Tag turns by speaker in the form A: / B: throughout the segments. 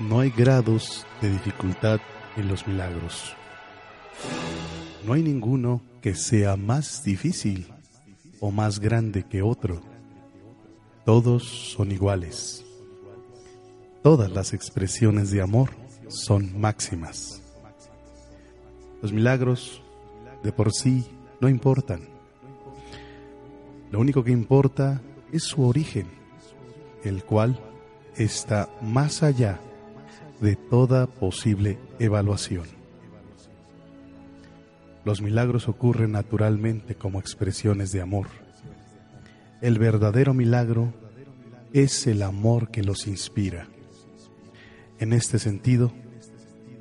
A: No hay grados de dificultad en los milagros. No hay ninguno que sea más difícil o más grande que otro. Todos son iguales. Todas las expresiones de amor son máximas. Los milagros de por sí no importan. Lo único que importa es su origen, el cual está más allá de toda posible evaluación. Los milagros ocurren naturalmente como expresiones de amor. El verdadero milagro es el amor que los inspira. En este sentido,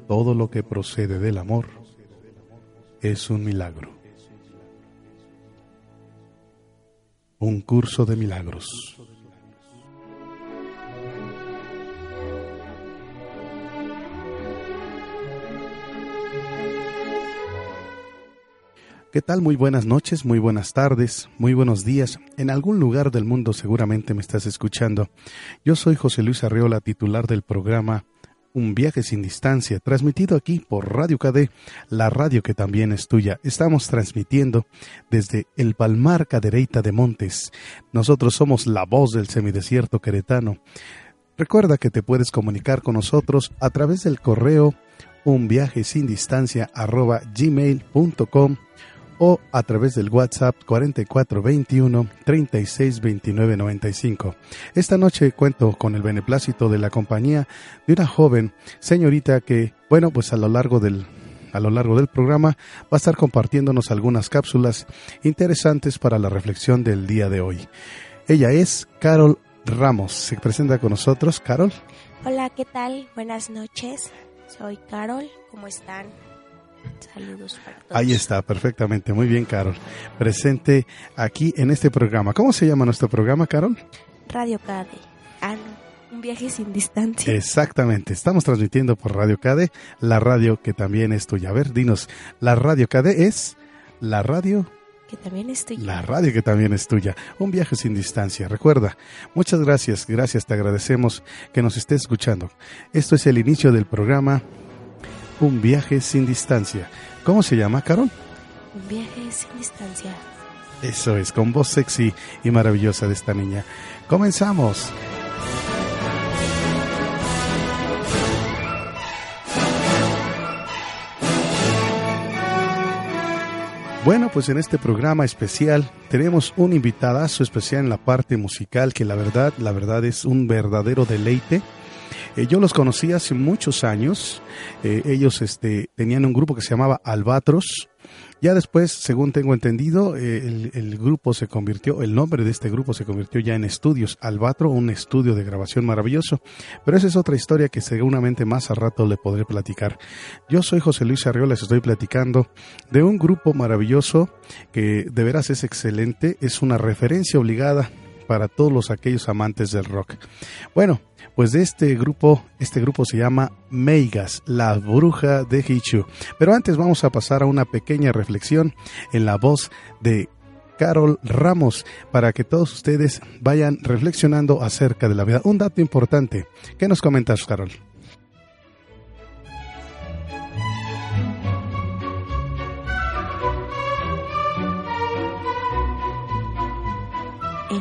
A: todo lo que procede del amor es un milagro. Un curso de milagros. ¿Qué tal? Muy buenas noches, muy buenas tardes, muy buenos días. En algún lugar del mundo seguramente me estás escuchando. Yo soy José Luis Arreola, titular del programa Un viaje sin distancia, transmitido aquí por Radio KD, la radio que también es tuya. Estamos transmitiendo desde el Palmar Cadereyta de Montes. Nosotros somos la voz del semidesierto queretano. Recuerda que te puedes comunicar con nosotros a través del correo un viaje sin distancia arroba gmail.com o a través del WhatsApp 4421 362995. Esta noche cuento con el beneplácito de la compañía de una joven señorita que, bueno, pues a lo largo del a lo largo del programa va a estar compartiéndonos algunas cápsulas interesantes para la reflexión del día de hoy. Ella es Carol Ramos. Se presenta con nosotros, Carol.
B: Hola, ¿qué tal? Buenas noches. Soy Carol. ¿Cómo están? Saludos para todos.
A: Ahí está, perfectamente. Muy bien, Carol. Presente aquí en este programa. ¿Cómo se llama nuestro programa, Carol?
B: Radio Cade. Ah, no. Un viaje sin distancia.
A: Exactamente. Estamos transmitiendo por Radio Cade, la radio que también es tuya. A ver, dinos, la Radio Cade es la radio
B: que también es tuya.
A: La radio que también es tuya. Un viaje sin distancia. Recuerda, muchas gracias, gracias, te agradecemos que nos estés escuchando. Esto es el inicio del programa Un viaje sin distancia. ¿Cómo se llama, Carol?
B: Un viaje sin distancia.
A: Eso es, con voz sexy y maravillosa de esta niña. Comenzamos. Bueno, pues en este programa especial tenemos un invitadazo especial en la parte musical que la verdad, la verdad es un verdadero deleite. Eh, yo los conocí hace muchos años. Eh, ellos este, tenían un grupo que se llamaba Albatros. Ya después, según tengo entendido, eh, el, grupo se convirtió, el nombre de este grupo se convirtió ya en Estudios Albatro, un estudio de grabación maravilloso. Pero esa es otra historia que seguramente más a rato le podré platicar. Yo soy José Luis Arriola, les estoy platicando de un grupo maravilloso que de veras es excelente, es una referencia obligada para todos los aquellos amantes del rock. Bueno, pues de este grupo, este grupo se llama Meigas, la bruja de Hichu. Pero antes vamos a pasar a una pequeña reflexión en la voz de Carol Ramos para que todos ustedes vayan reflexionando acerca de la vida. Un dato importante. ¿Qué nos comentas, Carol?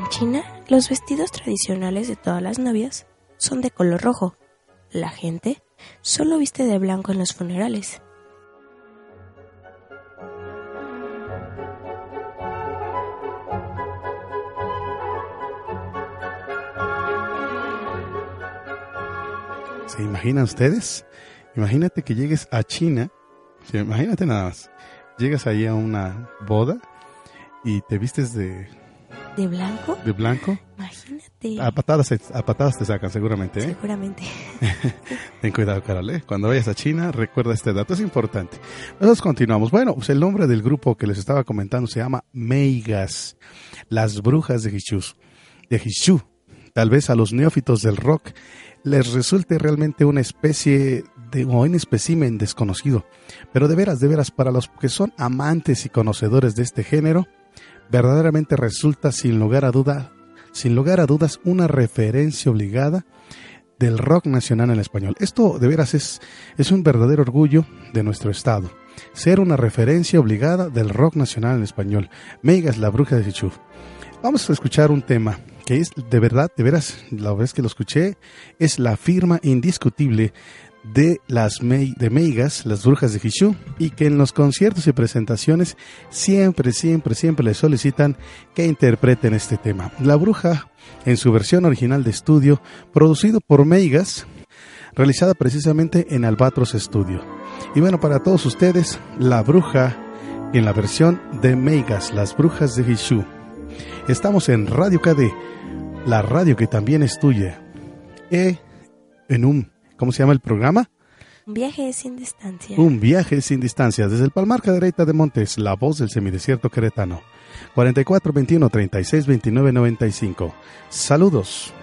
B: China, los vestidos tradicionales de todas las novias son de color rojo. La gente solo viste de blanco en los funerales.
A: ¿Se imaginan ustedes? Imagínate que llegues a China, imagínate nada más, llegas ahí a una boda y te vistes de...
B: ¿De blanco?
A: ¿De blanco?
B: Imagínate.
A: A patadas, a patadas te sacan seguramente. ¿eh?
B: Seguramente.
A: Ten cuidado, Carol. ¿eh? Cuando vayas a China, recuerda este dato, es importante. Nosotros continuamos. Bueno, pues el nombre del grupo que les estaba comentando se llama Meigas, las brujas de Hichu. De Hichu. Tal vez a los neófitos del rock les resulte realmente una especie de o un espécimen desconocido. Pero de veras, de veras, para los que son amantes y conocedores de este género, verdaderamente resulta sin lugar a duda, sin lugar a dudas, una referencia obligada del rock nacional en español. Esto de veras es, un verdadero orgullo de nuestro estado. Ser una referencia obligada del rock nacional en español. Megas, la bruja de Sichuf. Vamos a escuchar un tema que es de verdad, de veras, la vez que lo escuché, es la firma indiscutible de las de Meigas, las brujas de Hishu, y que en los conciertos y presentaciones siempre, siempre, siempre le solicitan que interpreten este tema. La bruja, en su versión original de estudio, producido por Meigas, realizada precisamente en Albatros Studio. Y bueno, para todos ustedes, La Bruja en la versión de Meigas, Las Brujas de Hishu. Estamos en Radio KD, la radio que también es tuya. E en un ¿Cómo se llama el programa?
B: Un viaje sin distancia.
A: Un viaje sin distancia. Desde el Palmar Cadereyta de Montes, la voz del semidesierto queretano. 44 21 36 29 95. Saludos.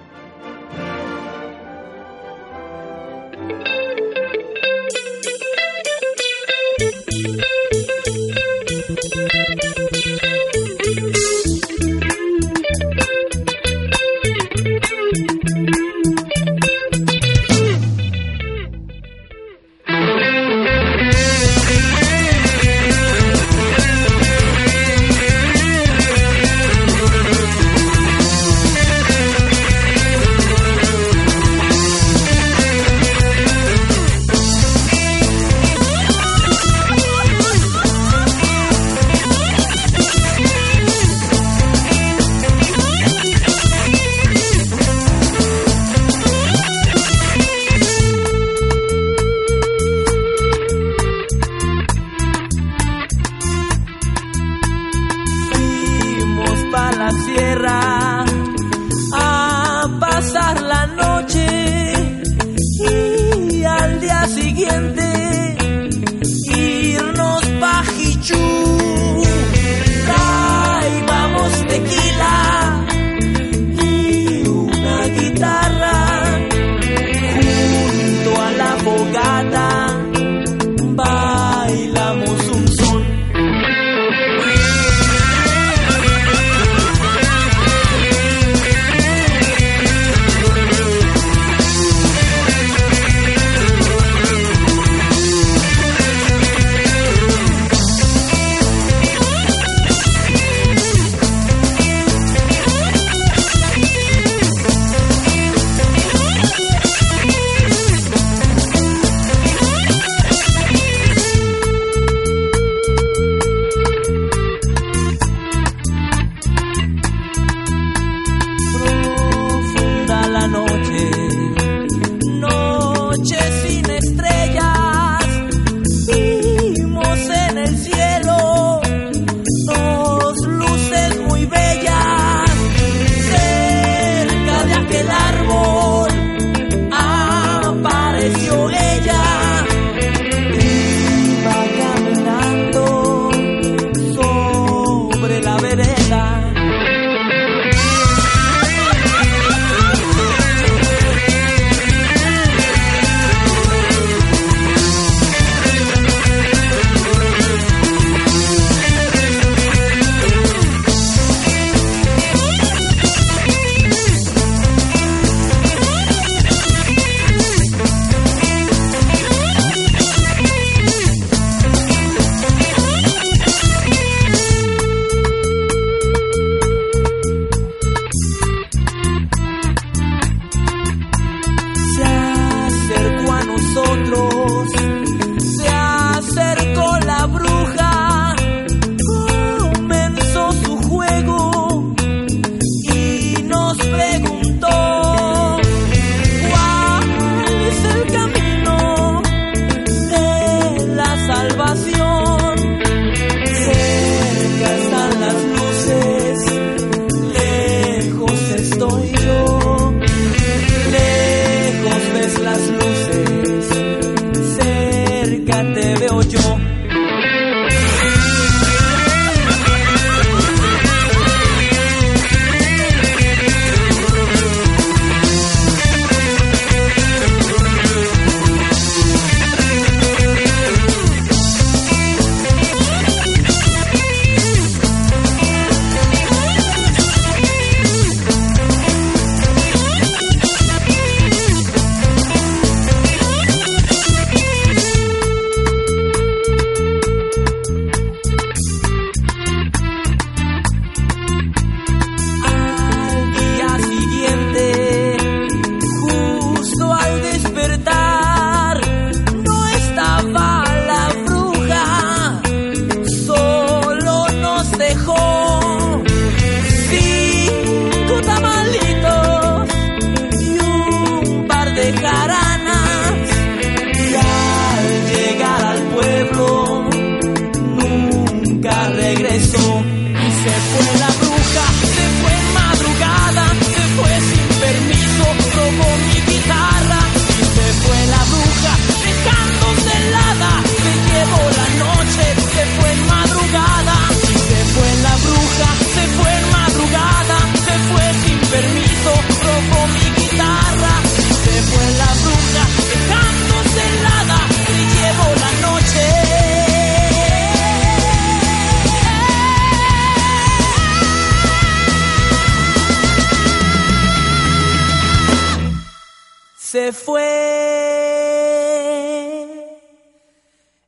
C: Se fue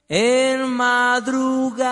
C: en madrugada.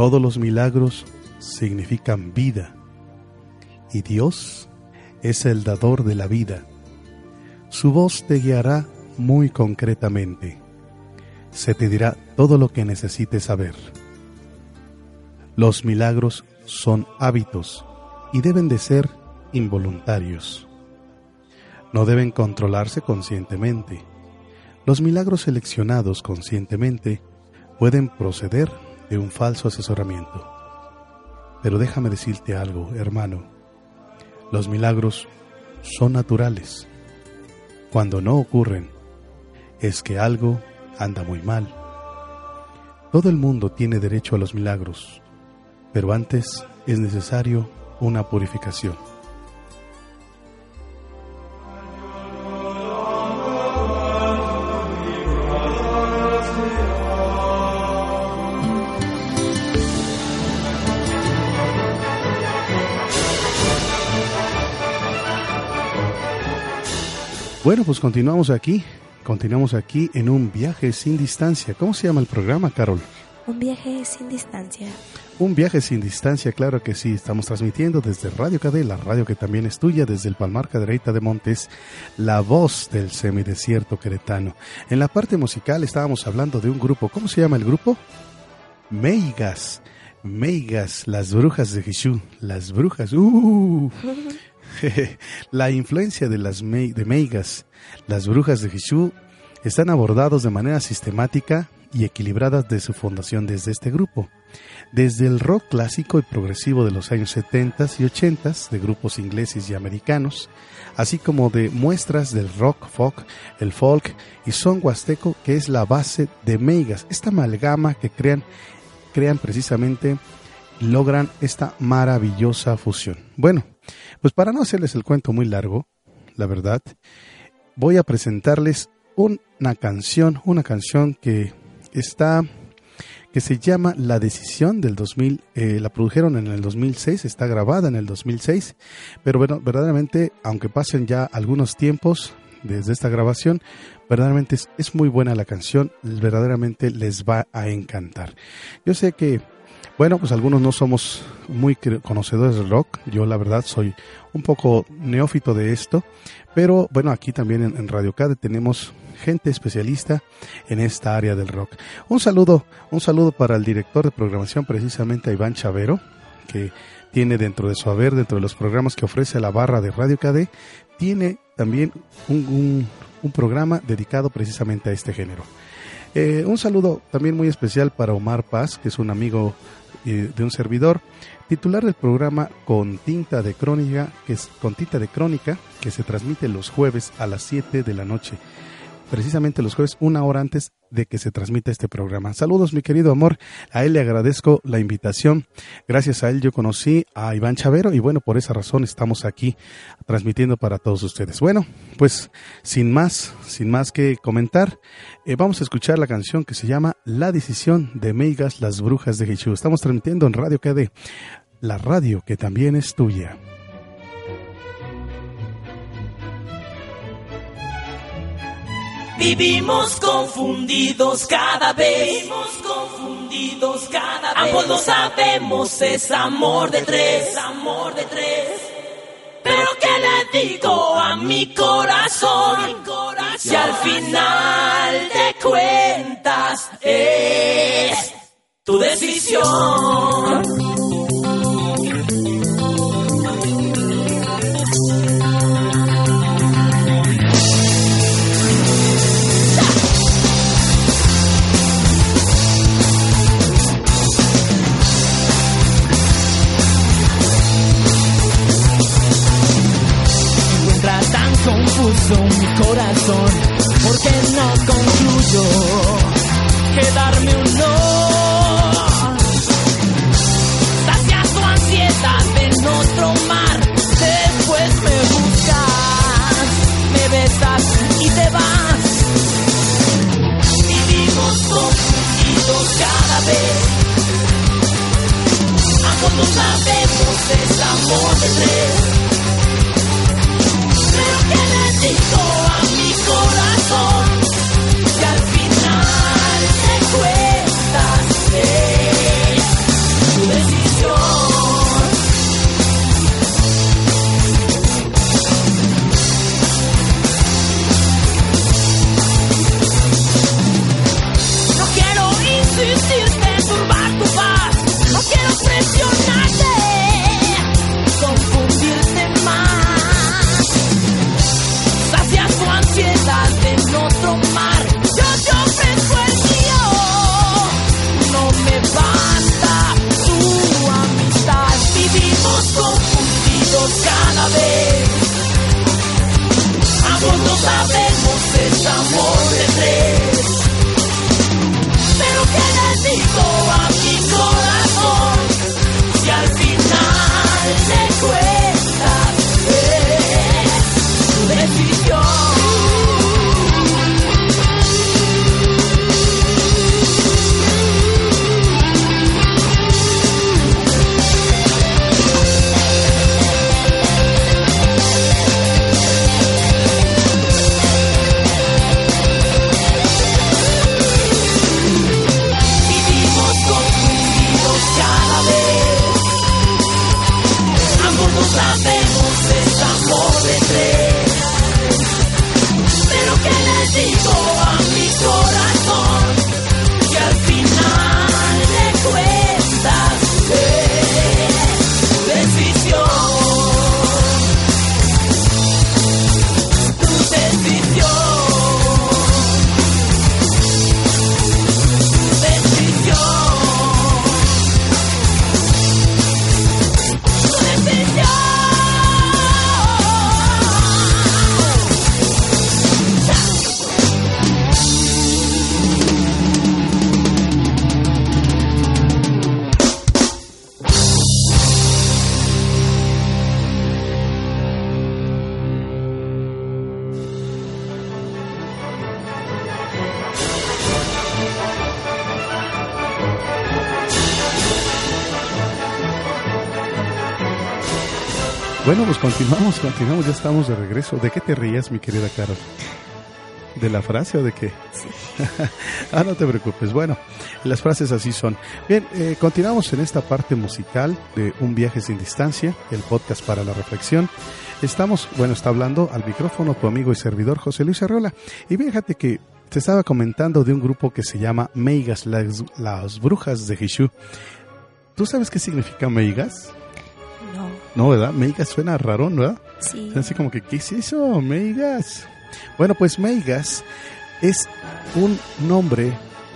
A: Todos los milagros significan vida y Dios es el dador de la vida. Su voz te guiará muy concretamente. Se te dirá todo lo que necesites saber. Los milagros son hábitos y deben de ser involuntarios. No deben controlarse conscientemente. Los milagros seleccionados conscientemente pueden proceder de un falso asesoramiento. Pero déjame decirte algo, hermano. Los milagros son naturales. Cuando no ocurren, es que algo anda muy mal. Todo el mundo tiene derecho a los milagros, pero antes es necesario una purificación. Bueno, pues continuamos aquí, continuamos aquí en un viaje sin distancia. ¿Cómo se llama el programa, Carol?
B: Un viaje sin distancia.
A: Un viaje sin distancia, claro que sí. Estamos transmitiendo desde Radio KD, la radio que también es tuya, desde el Palmar Cadereyta de Montes, la voz del semidesierto queretano. En la parte musical estábamos hablando de un grupo. ¿Cómo se llama el grupo? Meigas. Meigas, las brujas de Jesús. Las brujas. ¡Uh! la influencia de las de Meigas, las brujas de Jesús, están abordados de manera sistemática y equilibrada de su fundación desde este grupo. Desde el rock clásico y progresivo de los años 70 y 80 de grupos ingleses y americanos, así como de muestras del rock folk, el folk y son huasteco, que es la base de Meigas, esta amalgama que crean, crean precisamente, logran esta maravillosa fusión. Bueno, pues para no hacerles el cuento muy largo, la verdad, voy a presentarles una canción, una canción que está que se llama La Decisión del 2000, eh, la produjeron en el 2006, está grabada en el 2006, pero bueno, verdaderamente, aunque pasen ya algunos tiempos desde esta grabación, verdaderamente es, es muy buena la canción, verdaderamente les va a encantar. Yo sé que bueno, pues algunos no somos muy conocedores del rock. Yo la verdad soy un poco neófito de esto. Pero bueno, aquí también en, Radio CADE tenemos gente especialista en esta área del rock. Un saludo, un saludo para el director de programación, precisamente a Iván Chavero, que tiene dentro de su haber, dentro de los programas que ofrece la barra de Radio KD, tiene también un, programa dedicado precisamente a este género. Eh, un saludo también muy especial para Omar Paz, que es un amigo de un servidor, titular del programa Con Tinta de Crónica, que es Con Tinta de Crónica, que se transmite los jueves a las 7 de la noche precisamente los jueves, una hora antes de que se transmita este programa. Saludos, mi querido amor. A él le agradezco la invitación. Gracias a él yo conocí a Iván Chavero y bueno, por esa razón estamos aquí transmitiendo para todos ustedes. Bueno, pues sin más, sin más que comentar, eh, vamos a escuchar la canción que se llama La decisión de Meigas, las brujas de Jesús. Estamos transmitiendo en Radio KD, la radio que también es tuya.
C: Vivimos confundidos cada vez. Vivimos confundidos cada vez. Ambos lo sabemos, es amor de tres, amor de tres. Pero ¿qué le digo a mi corazón? Si al final de cuentas es tu decisión. Corazón, porque no concluyo quedarme un no. Sacia tu ansiedad en otro mar, después me buscas, me besas y te vas. Vivimos confundidos cada vez. Ambos no sabemos es amor de tres. Pero que le
A: Bueno, pues continuamos, continuamos, ya estamos de regreso. ¿De qué te rías, mi querida Carol? ¿De la frase o de qué? ah, no te preocupes. Bueno, las frases así son. Bien, eh, continuamos en esta parte musical de Un viaje sin distancia, el podcast para la reflexión. Estamos, bueno, está hablando al micrófono tu amigo y servidor José Luis Arreola. Y fíjate que te estaba comentando de un grupo que se llama Meigas, las, las brujas de Hishu. ¿Tú sabes qué significa Meigas?
B: No,
A: ¿verdad? Meigas suena raro, ¿verdad?
B: sí.
A: Así como que, ¿qué es eso? Meigas. Bueno, pues Meigas es un nombre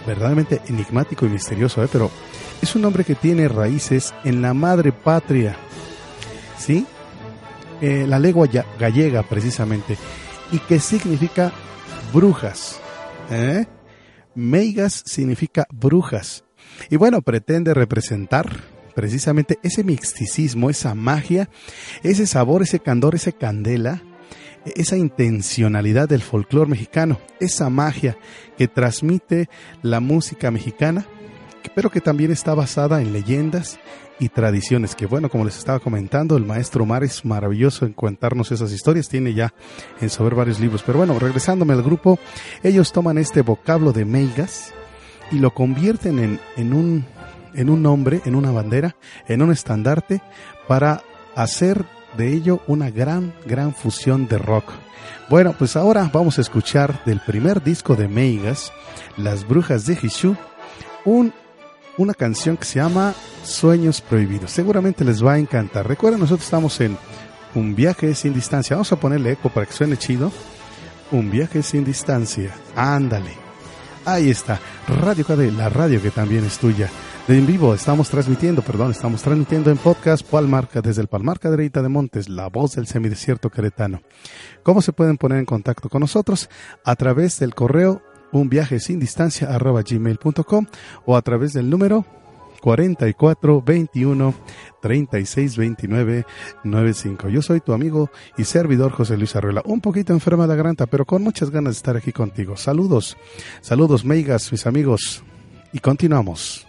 A: verdaderamente enigmático y misterioso, ¿eh? pero es un nombre que tiene raíces en la madre patria, ¿sí? Eh, la lengua gallega, precisamente, y que significa brujas. ¿eh? Meigas significa brujas. Y bueno, pretende representar precisamente ese misticismo, esa magia, ese sabor, ese candor, esa candela, esa intencionalidad del folclore mexicano, esa magia que transmite la música mexicana, pero que también está basada en leyendas y tradiciones, que bueno, como les estaba comentando, el maestro Omar es maravilloso en contarnos esas historias, tiene ya en saber varios libros, pero bueno, regresándome al grupo, ellos toman este vocablo de meigas y lo convierten en, en un en un nombre, en una bandera, en un estandarte para hacer de ello una gran, gran fusión de rock. Bueno, pues ahora vamos a escuchar del primer disco de Meigas, Las Brujas de Hishu, un, una canción que se llama Sueños Prohibidos. Seguramente les va a encantar. Recuerden, nosotros estamos en Un viaje sin distancia. Vamos a ponerle eco para que suene chido. Un viaje sin distancia. Ándale.
C: Ahí está, Radio KD, la radio que también es tuya. En vivo estamos transmitiendo, perdón, estamos transmitiendo en podcast Palmarca desde el Palmar Cadereyta de Montes, la voz del semidesierto queretano. ¿Cómo se pueden poner en contacto con nosotros? A través del correo un viaje sin distancia arroba gmail.com o a través del número 44 21 36 29 95. Yo soy tu amigo y servidor José Luis Arruela, un poquito enferma la garganta, pero con muchas ganas de estar aquí contigo. Saludos, saludos, meigas, mis amigos, y continuamos.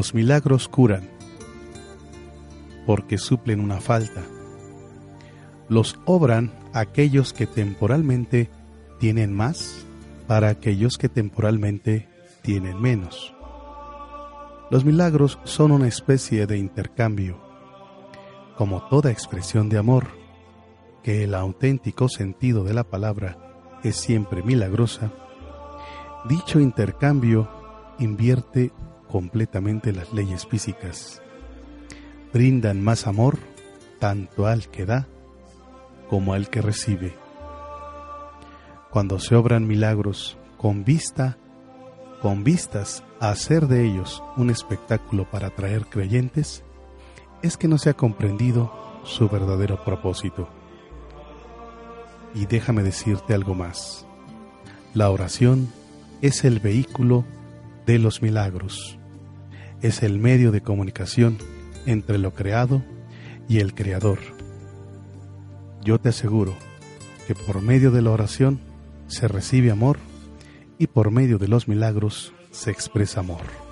A: Los milagros curan porque suplen una falta. Los obran aquellos que temporalmente tienen más para aquellos que temporalmente tienen menos. Los milagros son una especie de intercambio, como toda expresión de amor, que el auténtico sentido de la palabra es siempre milagrosa, dicho intercambio invierte completamente las leyes físicas. Brindan más amor tanto al que da como al que recibe. Cuando se obran milagros con vista, con vistas a hacer de ellos un espectáculo para atraer creyentes, es que no se ha comprendido su verdadero propósito. Y déjame decirte algo más. La oración es el vehículo de los milagros. Es el medio de comunicación entre lo creado y el creador. Yo te aseguro que por medio de la oración se recibe amor y por medio de los milagros se expresa amor.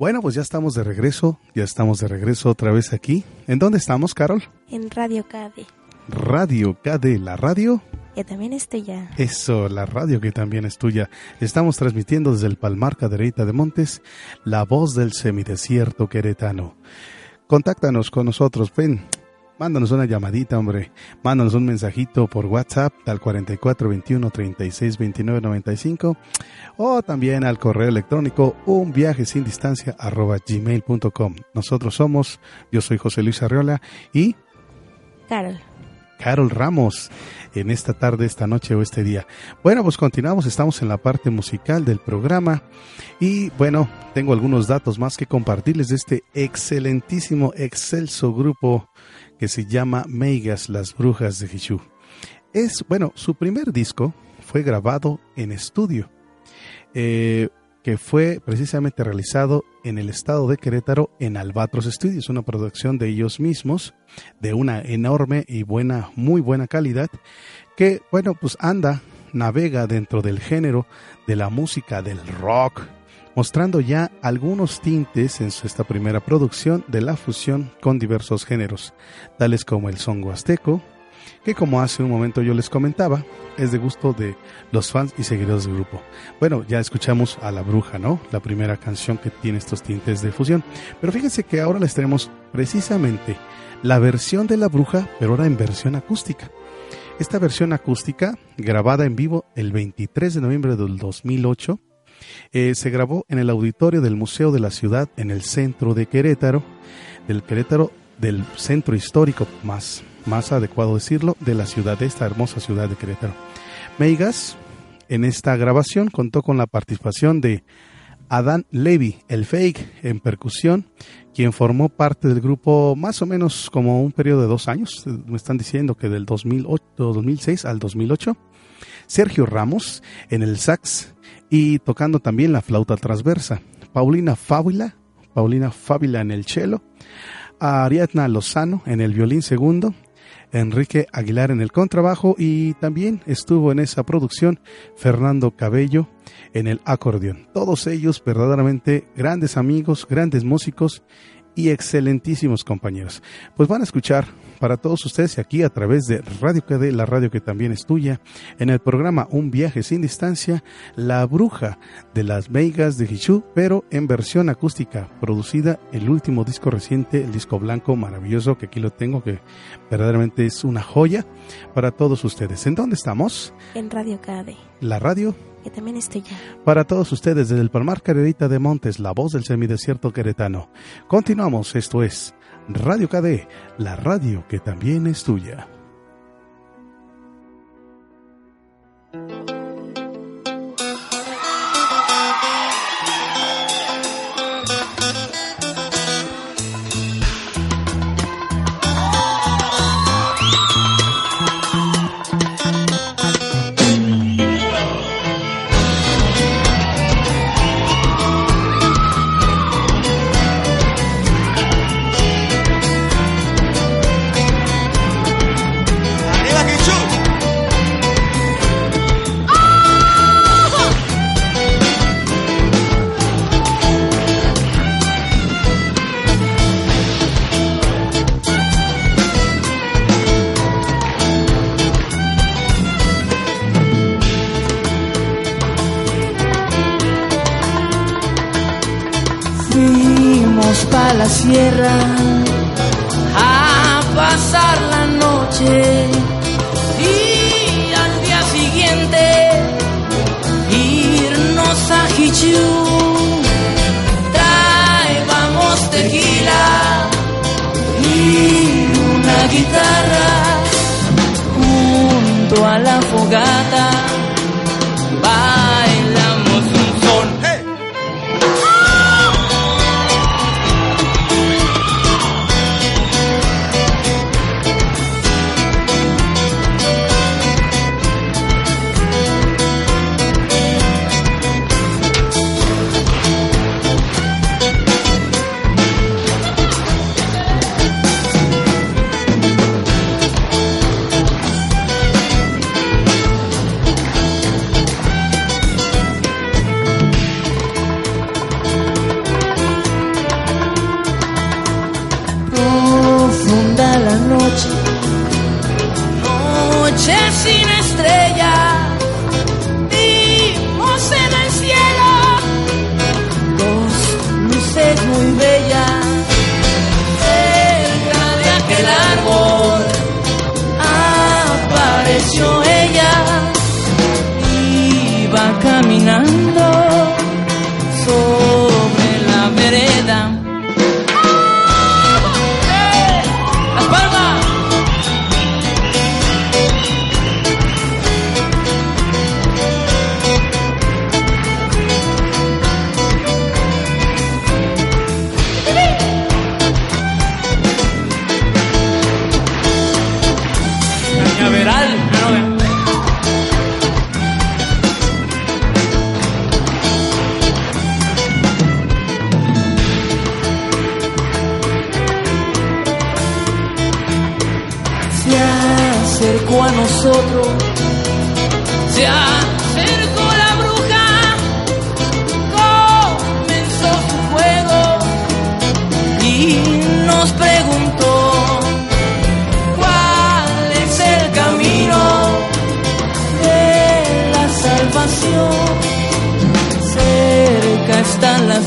A: Bueno, pues ya estamos de regreso, ya estamos de regreso otra vez aquí. ¿En dónde estamos, Carol?
B: En Radio KD.
A: Radio KD, la radio.
B: Que también es tuya.
A: Eso, la radio que también es tuya. Estamos transmitiendo desde el Palmar Cadereyta de Montes, la voz del semidesierto queretano. Contáctanos con nosotros, ven, mándanos una llamadita, hombre. Mándanos un mensajito por WhatsApp al 4421 36 29 95 o también al correo electrónico un viaje sin distancia arroba gmail.com. Nosotros somos, yo soy José Luis Arriola y
B: Carol.
A: Carol Ramos en esta tarde, esta noche o este día. Bueno, pues continuamos, estamos en la parte musical del programa y bueno, tengo algunos datos más que compartirles de este excelentísimo, excelso grupo que se llama Meigas, las Brujas de Hichu. Es, bueno, su primer disco fue grabado en estudio, eh, que fue precisamente realizado en el estado de Querétaro en Albatros Studios, una producción de ellos mismos, de una enorme y buena, muy buena calidad, que, bueno, pues anda, navega dentro del género de la música del rock, mostrando ya algunos tintes en esta primera producción de la fusión con diversos géneros, tales como el son huasteco, que como hace un momento yo les comentaba, es de gusto de los fans y seguidores del grupo. Bueno, ya escuchamos a La Bruja, ¿no? La primera canción que tiene estos tintes de fusión. Pero fíjense que ahora les tenemos precisamente la versión de La Bruja, pero ahora en versión acústica. Esta versión acústica, grabada en vivo el 23 de noviembre del 2008, eh, se grabó en el auditorio del Museo de la Ciudad en el centro de Querétaro, del Querétaro, del centro histórico, más, más adecuado decirlo, de la ciudad, de esta hermosa ciudad de Querétaro. Meigas, en esta grabación, contó con la participación de Adán Levy, el fake en percusión, quien formó parte del grupo más o menos como un periodo de dos años, me están diciendo que del 2008, 2006 al 2008. Sergio Ramos en el sax y tocando también la flauta transversa. Paulina Fábula, Paulina Fábula en el cello, Ariadna Lozano en el violín segundo, Enrique Aguilar en el contrabajo y también estuvo en esa producción Fernando Cabello en el acordeón. Todos ellos verdaderamente grandes amigos, grandes músicos y excelentísimos compañeros. Pues van a escuchar para todos ustedes aquí a través de Radio KD, la radio que también es tuya, en el programa Un viaje sin distancia, La bruja de las Vegas de Hichu, pero en versión acústica, producida el último disco reciente, el disco blanco maravilloso, que aquí lo tengo, que verdaderamente es una joya para todos ustedes. ¿En dónde estamos?
B: En Radio KD.
A: La radio
B: que también estoy ya.
A: Para todos ustedes desde el Palmar Carerita de Montes, la voz del semidesierto queretano. Continuamos, esto es Radio KD, la radio que también es tuya.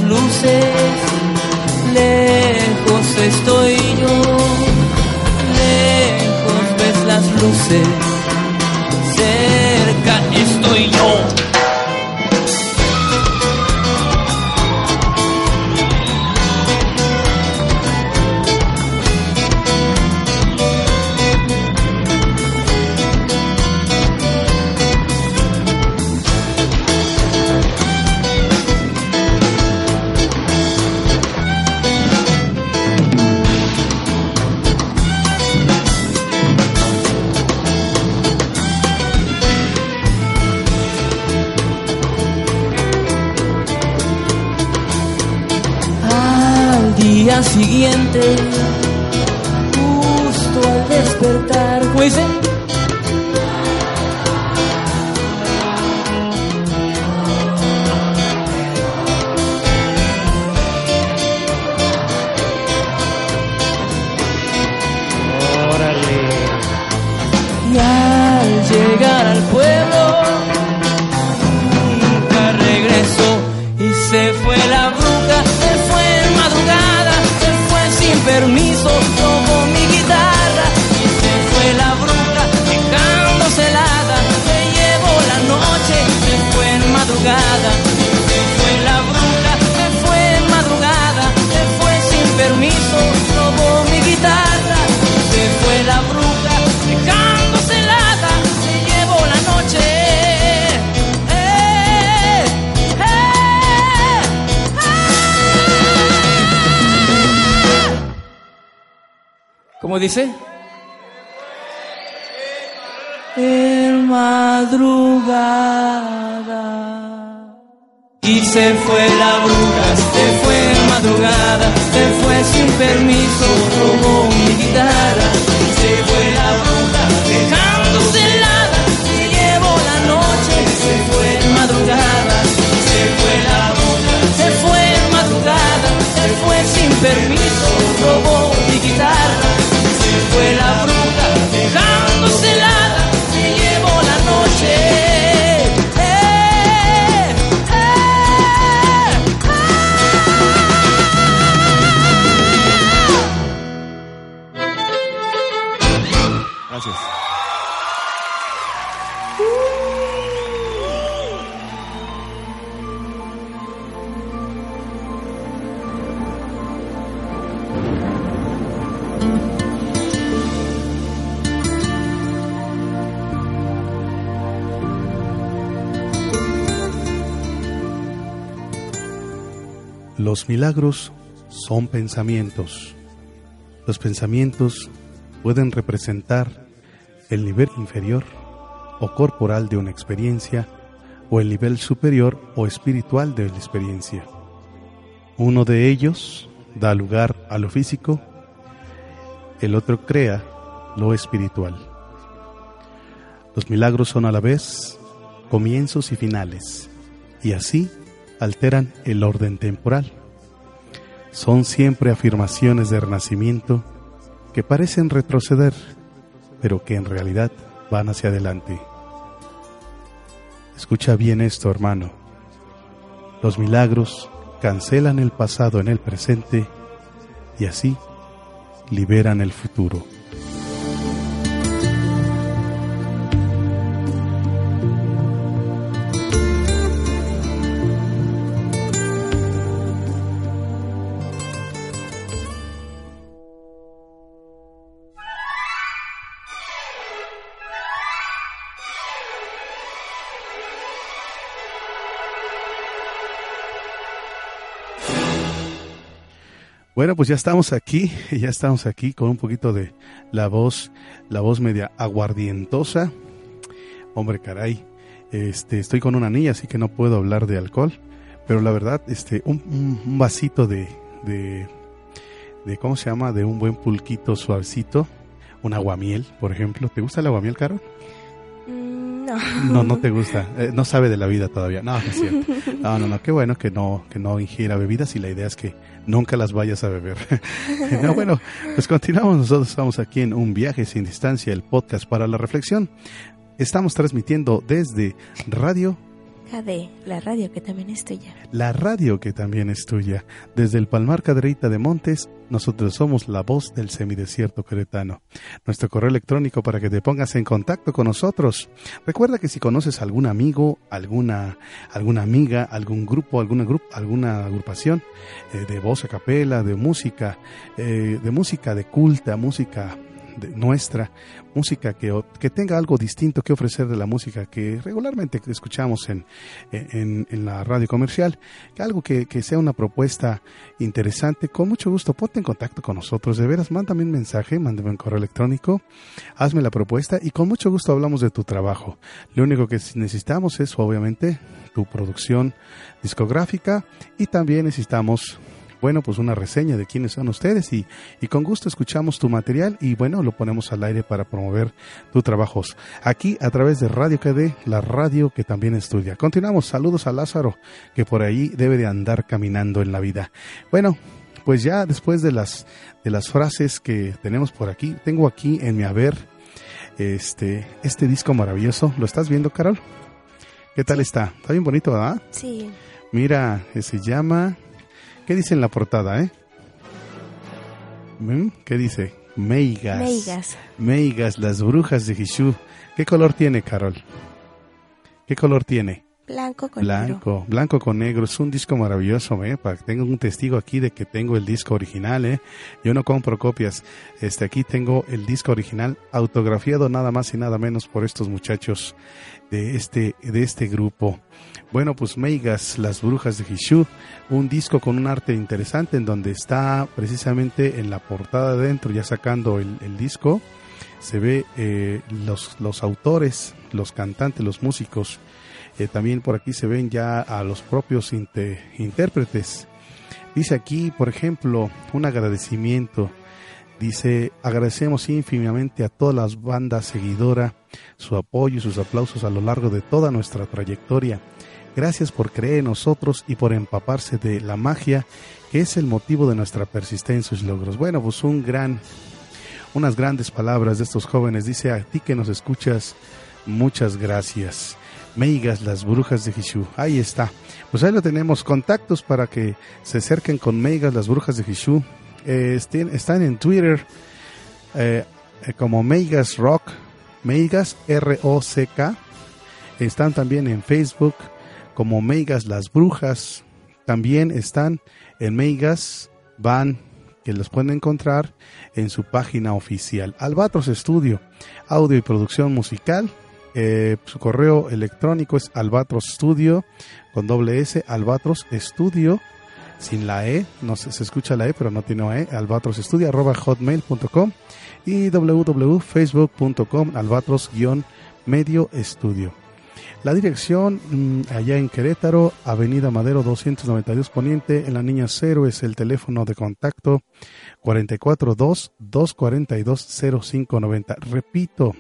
C: luces, lejos estoy yo, lejos ves las luces. Pois. dice? En madrugada. Y se fue la bruja, se fue en madrugada, se fue sin permiso, robó mi guitarra. Se fue la bruja, dejándose
A: Los milagros son pensamientos. Los pensamientos pueden representar el nivel inferior o corporal de una experiencia o el nivel superior o espiritual de la experiencia. Uno de ellos da lugar a lo físico, el otro crea lo espiritual. Los milagros son a la vez comienzos y finales, y así alteran el orden temporal. Son siempre afirmaciones de renacimiento que parecen retroceder, pero que en realidad van hacia adelante. Escucha bien esto, hermano. Los milagros cancelan el pasado en el presente y así liberan el futuro. Bueno, pues ya estamos aquí, ya estamos aquí con un poquito de la voz, la voz media aguardientosa. Hombre, caray, este, estoy con una niña, así que no puedo hablar de alcohol, pero la verdad, este, un, un vasito de, de, de, ¿cómo se llama? De un buen pulquito suavecito, un aguamiel, por ejemplo. ¿Te gusta el aguamiel, Caro?
B: No.
A: No, no te gusta. Eh, no sabe de la vida todavía. No, no es cierto. No, no, no. Qué bueno que no, que no ingiera bebidas y la idea es que nunca las vayas a beber. no, bueno, pues continuamos. Nosotros estamos aquí en Un Viaje Sin Distancia, el podcast para la reflexión. Estamos transmitiendo desde Radio
B: KD, la radio que también es tuya.
A: la radio que también es tuya. Desde el Palmar Cadereyta de Montes, nosotros somos la voz del semidesierto queretano. Nuestro correo electrónico para que te pongas en contacto con nosotros. Recuerda que si conoces algún amigo, alguna, alguna amiga, algún grupo, alguna, grupo, alguna agrupación eh, de voz a capela, de música, eh, de música de culta, música de nuestra música que, que tenga algo distinto que ofrecer de la música que regularmente escuchamos en, en, la radio comercial, algo que, que, sea una propuesta interesante, con mucho gusto ponte en contacto con nosotros, de veras, mándame un mensaje, mándame un correo electrónico, hazme la propuesta y con mucho gusto hablamos de tu trabajo. Lo único que necesitamos es obviamente tu producción discográfica y también necesitamos bueno, pues una reseña de quiénes son ustedes y, y, con gusto escuchamos tu material y bueno, lo ponemos al aire para promover tus trabajos. Aquí a través de Radio KD, la radio que también estudia. Continuamos, saludos a Lázaro, que por ahí debe de andar caminando en la vida. Bueno, pues ya después de las, de las frases que tenemos por aquí, tengo aquí en mi haber este, este disco maravilloso. ¿Lo estás viendo, Carol? ¿Qué tal está? Está bien bonito, ¿verdad?
B: Sí.
A: Mira, se llama ¿Qué dice en la portada, eh? ¿Qué dice? Meigas.
B: Meigas.
A: Meigas, las brujas de Jesús. ¿Qué color tiene, Carol? ¿Qué color tiene?
B: Blanco con
A: blanco,
B: negro.
A: Blanco con negro. Es un disco maravilloso, ¿eh? Para que tengo un testigo aquí de que tengo el disco original, ¿eh? Yo no compro copias. Este, aquí tengo el disco original autografiado nada más y nada menos por estos muchachos de este, de este grupo. Bueno, pues Meigas, Las Brujas de Hishu, un disco con un arte interesante en donde está precisamente en la portada adentro, ya sacando el, disco, se ve eh, los, los autores, los cantantes, los músicos, eh, también por aquí se ven ya a los propios intérpretes. Dice aquí, por ejemplo, un agradecimiento. Dice, agradecemos ínfimamente a todas las bandas seguidoras su apoyo y sus aplausos a lo largo de toda nuestra trayectoria. Gracias por creer en nosotros y por empaparse de la magia que es el motivo de nuestra persistencia y logros. Bueno, pues un gran, unas grandes palabras de estos jóvenes. Dice a ti que nos escuchas, muchas gracias. Meigas, las brujas de Jesús. Ahí está. Pues ahí lo tenemos. Contactos para que se acerquen con Meigas, las brujas de Jesús. Eh, están en Twitter. Eh, eh, como Meigas Rock, Meigas R-O-C-K. Están también en Facebook como Meigas Las Brujas. También están en Meigas Van, que los pueden encontrar en su página oficial. Albatros Estudio, audio y producción musical. Eh, su correo electrónico es albatros studio con doble S, albatros estudio sin la E, no se, se escucha la E, pero no tiene E, albatrosestudio arroba hotmail.com y www.facebook.com albatros-medio estudio. La dirección mm, allá en Querétaro, Avenida Madero 292 Poniente, en la Niña Cero es el teléfono de contacto 442-242-0590. Repito,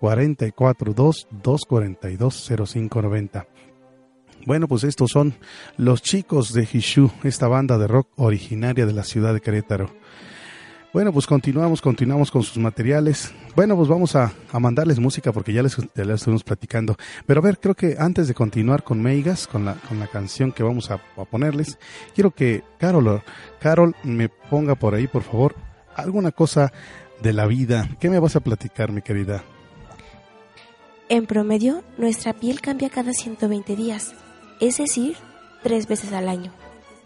A: 442-242-0590. Bueno, pues estos son los chicos de Hishu, esta banda de rock originaria de la ciudad de Querétaro. Bueno, pues continuamos, continuamos con sus materiales. Bueno, pues vamos a, mandarles música porque ya les, estuvimos platicando. Pero a ver, creo que antes de continuar con Meigas, con la, con la canción que vamos a, a ponerles, quiero que Carol, Carol me ponga por ahí, por favor, alguna cosa de la vida. ¿Qué me vas a platicar, mi querida?
B: En promedio, nuestra piel cambia cada 120 días es decir, tres veces al año.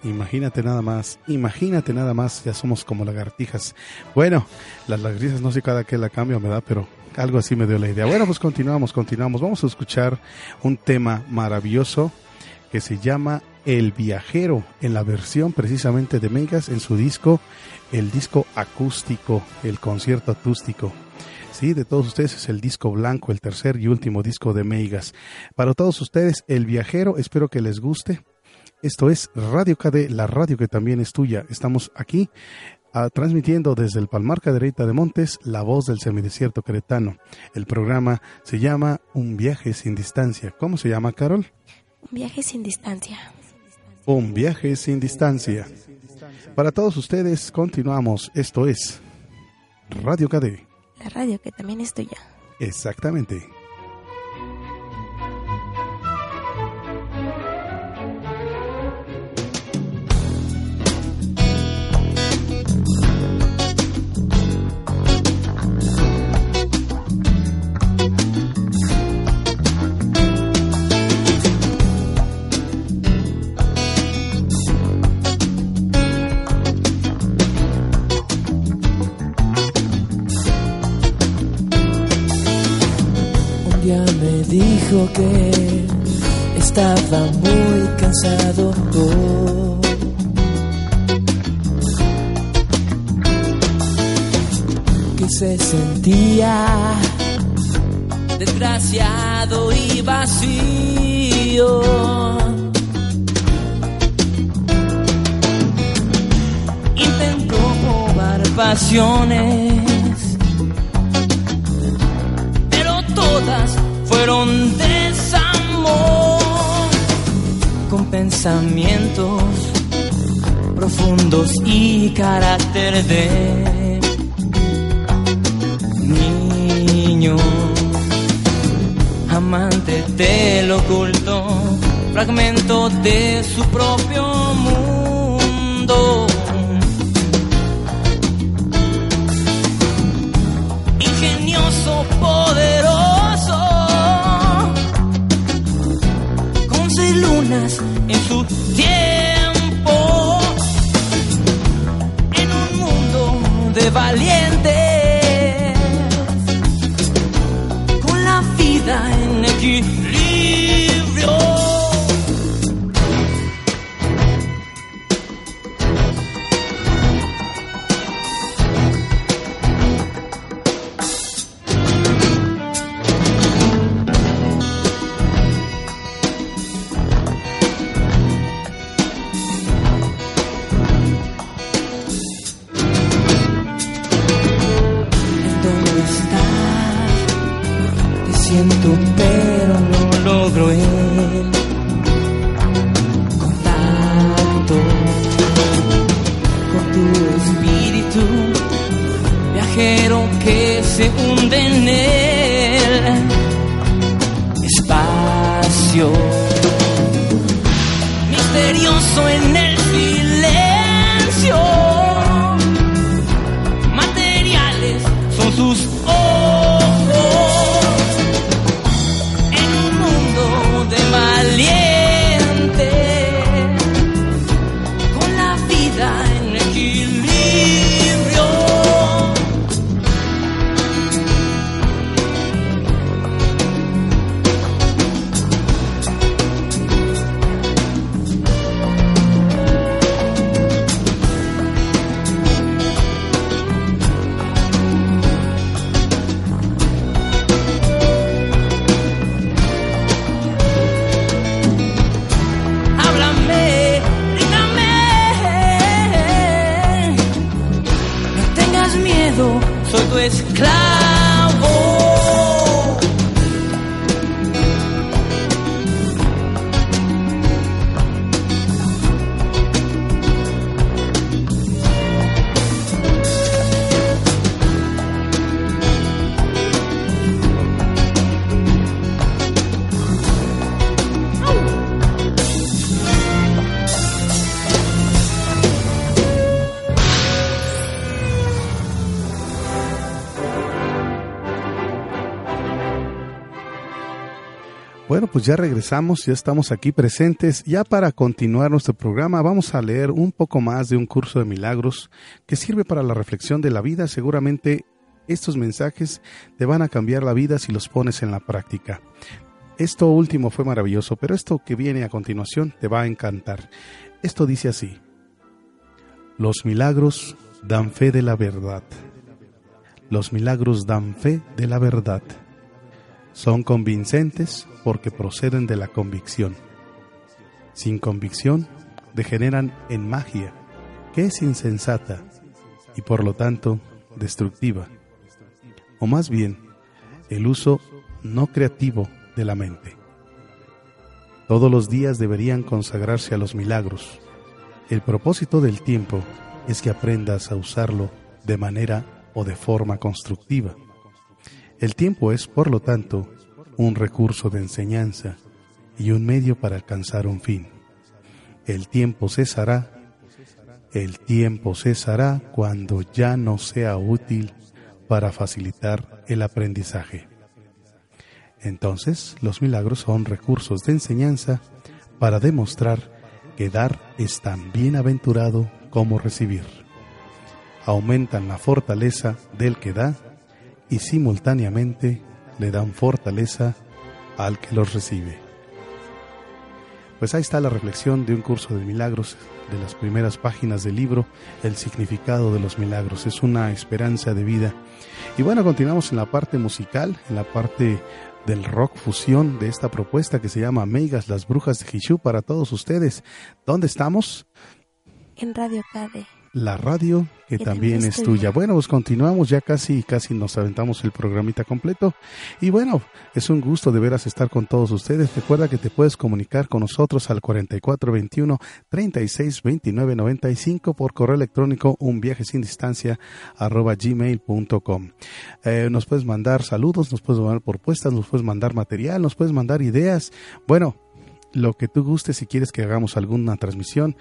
A: Imagínate nada más, imagínate nada más, ya somos como lagartijas. Bueno, las lagartijas no sé cada que la cambio, me da, pero algo así me dio la idea. Bueno, pues continuamos, continuamos. Vamos a escuchar un tema maravilloso que se llama El Viajero, en la versión precisamente de Megas en su disco, el disco acústico, el concierto acústico. Sí, de todos ustedes es el disco blanco, el tercer y último disco de Meigas. Para todos ustedes, El Viajero, espero que les guste. Esto es Radio KD, la radio que también es tuya. Estamos aquí ah, transmitiendo desde el Palmar Cadereyta de Montes, la voz del semidesierto cretano. El programa se llama Un viaje sin distancia. ¿Cómo se llama, Carol?
B: Un viaje sin distancia.
A: Un viaje sin distancia. Para todos ustedes, continuamos. Esto es Radio KD
B: la radio que también es tuya.
A: Exactamente.
C: Que estaba muy cansado. Que se sentía desgraciado y vacío. Intentó probar pasiones, pero todas fueron con pensamientos profundos y carácter de niño. Amante del oculto fragmento de su propio mundo
D: always
A: climb pues ya regresamos, ya estamos aquí presentes. Ya para continuar nuestro programa vamos a leer un poco más de un curso de milagros que sirve para la reflexión de la vida. Seguramente estos mensajes te van a cambiar la vida si los pones en la práctica. Esto último fue maravilloso, pero esto que viene a continuación te va a encantar. Esto dice así. Los milagros dan fe de la verdad. Los milagros dan fe de la verdad. Son convincentes porque proceden de la convicción. Sin convicción, degeneran en magia, que es insensata y por lo tanto destructiva, o más bien el uso no creativo de la mente. Todos los días deberían consagrarse a los milagros. El propósito del tiempo es que aprendas a usarlo de manera o de forma constructiva. El tiempo es, por lo tanto, un recurso de enseñanza y un medio para alcanzar un fin. El tiempo cesará, el tiempo cesará cuando ya no sea útil para facilitar el aprendizaje. Entonces, los milagros son recursos de enseñanza para demostrar que dar es tan bienaventurado como recibir. Aumentan la fortaleza del que da y simultáneamente le dan fortaleza al que los recibe. Pues ahí está la reflexión de un curso de milagros de las primeras páginas del libro, El significado de los milagros. Es una esperanza de vida. Y bueno, continuamos en la parte musical, en la parte del rock fusión de esta propuesta que se llama Meigas, las brujas de Jishú para todos ustedes. ¿Dónde estamos?
B: En Radio KD
A: la radio que, también es tuya. Bueno, pues continuamos, ya casi, casi nos aventamos el programita completo. Y bueno, es un gusto de veras estar con todos ustedes. Recuerda que te puedes comunicar con nosotros al 4421 362995 por correo electrónico un viaje sin distancia arroba gmail.com. Eh, nos puedes mandar saludos, nos puedes mandar propuestas, nos puedes mandar material, nos puedes mandar ideas. Bueno, lo que tú gustes, si quieres que hagamos alguna transmisión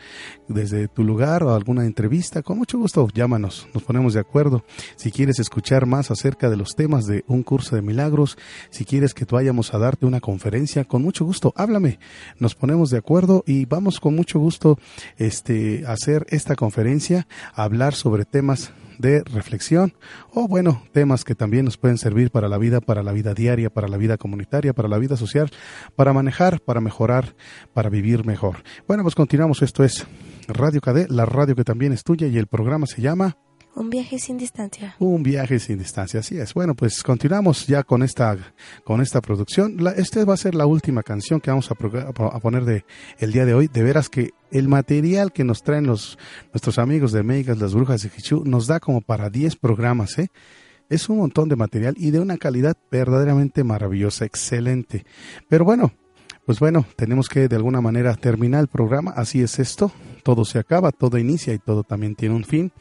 A: desde tu lugar o alguna entrevista, con mucho gusto llámanos, nos ponemos de acuerdo. Si quieres escuchar más acerca de los temas de un curso de milagros, si quieres que vayamos a darte una conferencia, con mucho gusto, háblame, nos ponemos de acuerdo y vamos con mucho gusto este, hacer esta conferencia, hablar sobre temas de reflexión o bueno, temas que también nos pueden servir para la vida, para la vida diaria, para la vida comunitaria, para la vida social, para manejar, para mejorar, para vivir mejor. Bueno, pues continuamos, esto es Radio KD, la radio que también es tuya y el programa se llama
B: un viaje sin distancia.
A: Un viaje sin distancia, así es. Bueno, pues continuamos ya con esta, con esta producción. La, esta va a ser la última canción que vamos a, a, poner de el día de hoy. De veras que el material que nos traen los, nuestros amigos de Megas, las brujas de Hichu, nos da como para 10 programas, ¿eh? Es un montón de material y de una calidad verdaderamente maravillosa, excelente. Pero bueno, pues bueno, tenemos que de alguna manera terminar el programa, así es esto, todo se acaba, todo inicia y todo también tiene un fin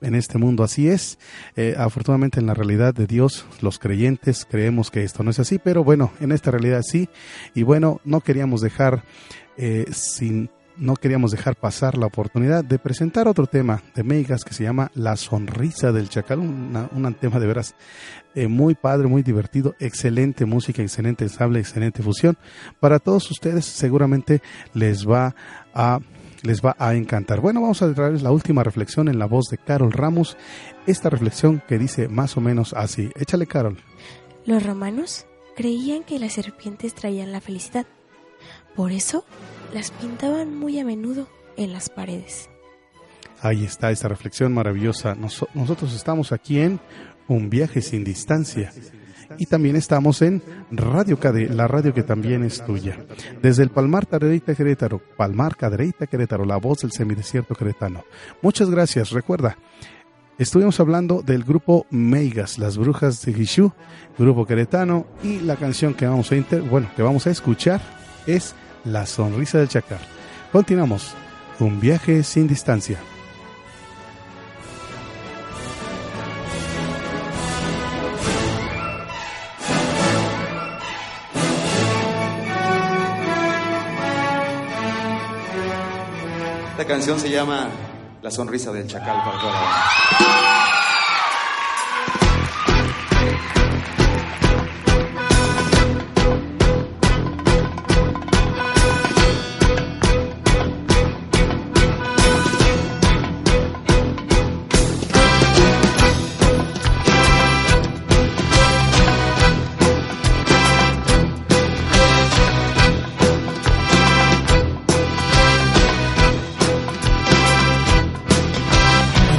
A: en este mundo así es. Eh, afortunadamente en la realidad de Dios, los creyentes creemos que esto no es así, pero bueno, en esta realidad sí. Y bueno, no queríamos dejar eh, sin no queríamos dejar pasar la oportunidad de presentar otro tema de Megas que se llama La sonrisa del chacal, un tema de veras eh, muy padre, muy divertido, excelente música, excelente ensamble, excelente fusión. Para todos ustedes seguramente les va a les va a encantar. Bueno, vamos a traerles la última reflexión en la voz de Carol Ramos. Esta reflexión que dice más o menos así. Échale, Carol.
B: Los romanos creían que las serpientes traían la felicidad. Por eso las pintaban muy a menudo en las paredes.
A: Ahí está esta reflexión maravillosa. nosotros estamos aquí en Un viaje sin distancia y también estamos en Radio KD, la radio que también es tuya. Desde el Palmar Cadereyta Querétaro, Palmar Cadereyta Querétaro, la voz del semidesierto queretano. Muchas gracias. Recuerda, Estuvimos hablando del grupo Meigas, las brujas de Gishu, grupo queretano, y la canción que vamos a inter bueno, que vamos a escuchar es La sonrisa del chacal. Continuamos, un viaje sin distancia.
C: Esta canción se llama La sonrisa del chacal para toda la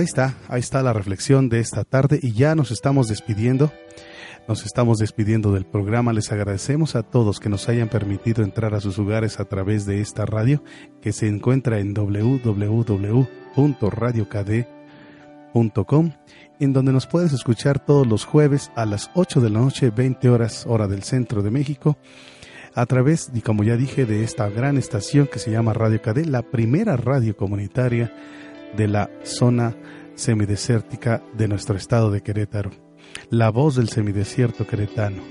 A: ahí está, ahí está la reflexión de esta tarde y ya nos estamos despidiendo. Nos estamos despidiendo del programa. Les agradecemos a todos que nos hayan permitido entrar a sus hogares a través de esta radio que se encuentra en www.radiokd.com, en donde nos puedes escuchar todos los jueves a las 8 de la noche, 20 horas hora del centro de México, a través, y como ya dije, de esta gran estación que se llama Radio KD, la primera radio comunitaria de la zona semidesértica de nuestro estado de Querétaro, la voz del semidesierto queretano.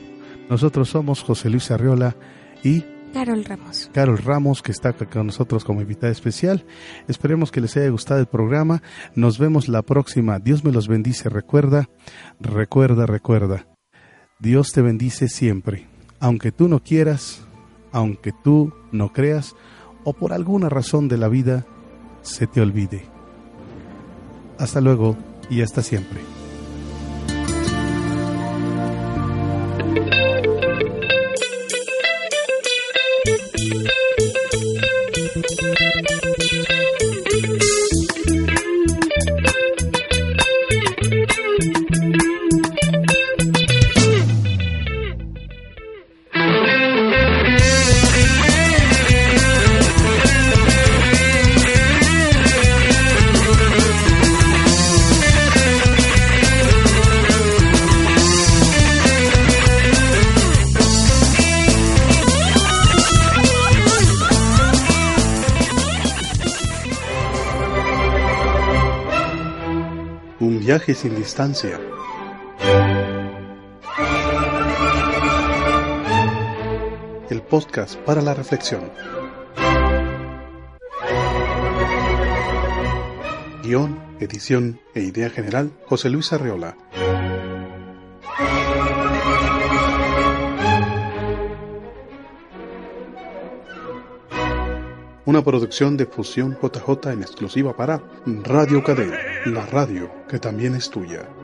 A: Nosotros somos José Luis Arriola y
B: Carol Ramos.
A: Carol Ramos, que está con nosotros como invitada especial. Esperemos que les haya gustado el programa. Nos vemos la próxima. Dios me los bendice. Recuerda, recuerda, recuerda. Dios te bendice siempre. Aunque tú no quieras, aunque tú no creas, o por alguna razón de la vida se te olvide. Hasta luego y hasta siempre. Sin distancia. El podcast para la reflexión. Guión, edición e idea general José Luis Arreola. Una producción de Fusión JJ en exclusiva para Radio Cadena, la radio que también es tuya.